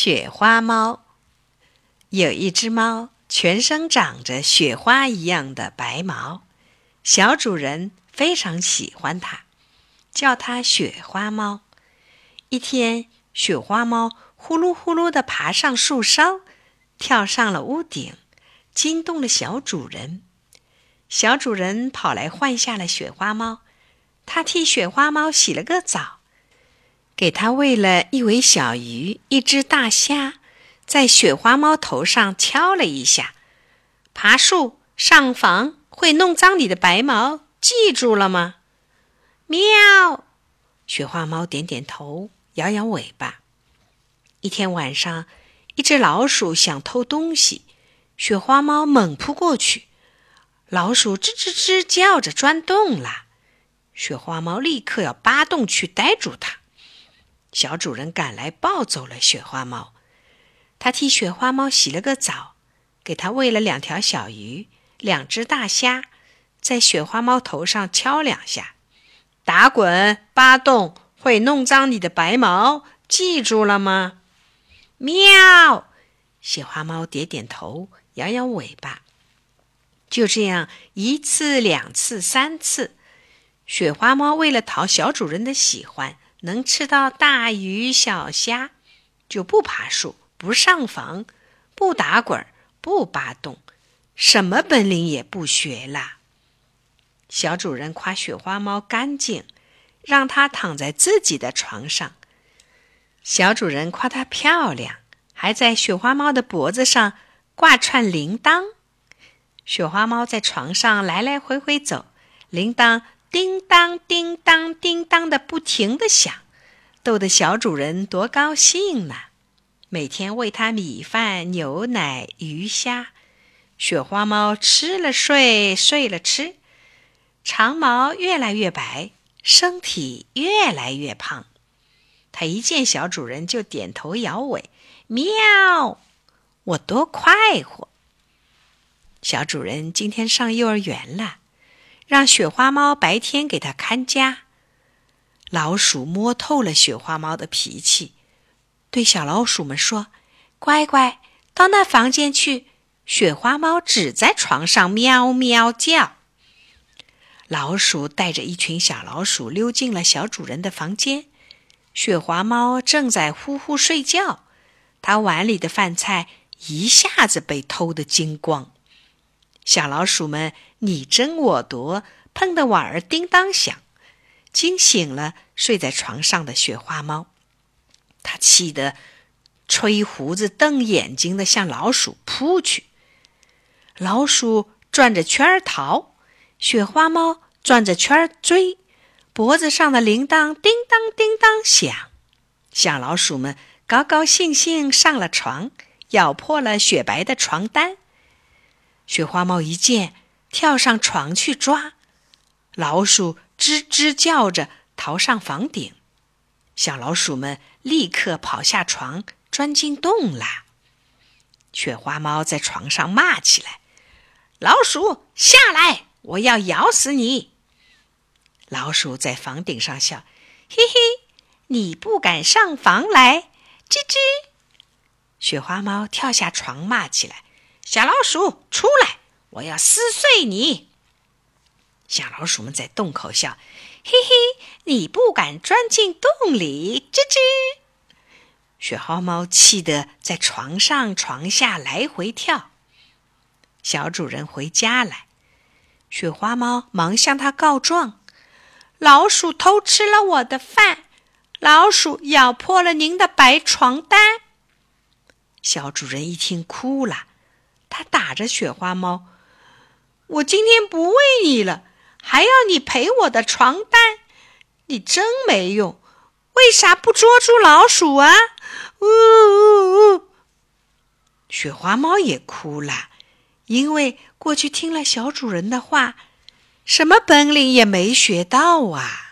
雪花猫有一只猫，全身长着雪花一样的白毛，小主人非常喜欢它，叫它雪花猫。一天，雪花猫呼噜呼噜地爬上树梢，跳上了屋顶，惊动了小主人。小主人跑来换下了雪花猫，他替雪花猫洗了个澡。给它喂了一尾小鱼，一只大虾，在雪花猫头上敲了一下。爬树上房会弄脏你的白毛，记住了吗？喵！雪花猫点点头，摇摇尾巴。一天晚上，一只老鼠想偷东西，雪花猫猛扑过去，老鼠吱吱吱叫着钻洞了。雪花猫立刻要扒洞去逮住它。小主人赶来，抱走了雪花猫。他替雪花猫洗了个澡，给它喂了两条小鱼、两只大虾，在雪花猫头上敲两下。打滚、扒洞会弄脏你的白毛，记住了吗？喵！雪花猫点点头，摇摇尾巴。就这样，一次、两次、三次，雪花猫为了讨小主人的喜欢。能吃到大鱼小虾，就不爬树，不上房，不打滚，不扒洞，什么本领也不学啦。小主人夸雪花猫干净，让它躺在自己的床上。小主人夸它漂亮，还在雪花猫的脖子上挂串铃铛。雪花猫在床上来来回回走，铃铛。叮当叮当叮当的不停的响，逗得小主人多高兴呢！每天喂它米饭、牛奶、鱼虾，雪花猫吃了睡，睡了吃，长毛越来越白，身体越来越胖。它一见小主人就点头摇尾，喵！我多快活！小主人今天上幼儿园了。让雪花猫白天给它看家。老鼠摸透了雪花猫的脾气，对小老鼠们说：“乖乖，到那房间去。”雪花猫只在床上喵喵叫。老鼠带着一群小老鼠溜进了小主人的房间。雪花猫正在呼呼睡觉，它碗里的饭菜一下子被偷得精光。小老鼠们你争我夺，碰得碗儿叮当响，惊醒了睡在床上的雪花猫。它气得吹胡子瞪眼睛的向老鼠扑去。老鼠转着圈儿逃，雪花猫转着圈儿追，脖子上的铃铛叮当叮当响。小老鼠们高高兴兴上了床，咬破了雪白的床单。雪花猫一见，跳上床去抓老鼠，吱吱叫着逃上房顶。小老鼠们立刻跑下床，钻进洞啦。雪花猫在床上骂起来：“老鼠下来，我要咬死你！”老鼠在房顶上笑：“嘿嘿，你不敢上房来，吱吱。”雪花猫跳下床骂起来。小老鼠出来，我要撕碎你！小老鼠们在洞口笑，嘿嘿，你不敢钻进洞里，吱吱。雪花猫气得在床上床下来回跳。小主人回家来，雪花猫忙向他告状：老鼠偷吃了我的饭，老鼠咬破了您的白床单。小主人一听哭了。他打着雪花猫：“我今天不喂你了，还要你赔我的床单，你真没用！为啥不捉住老鼠啊？”呜呜呜！雪花猫也哭了，因为过去听了小主人的话，什么本领也没学到啊。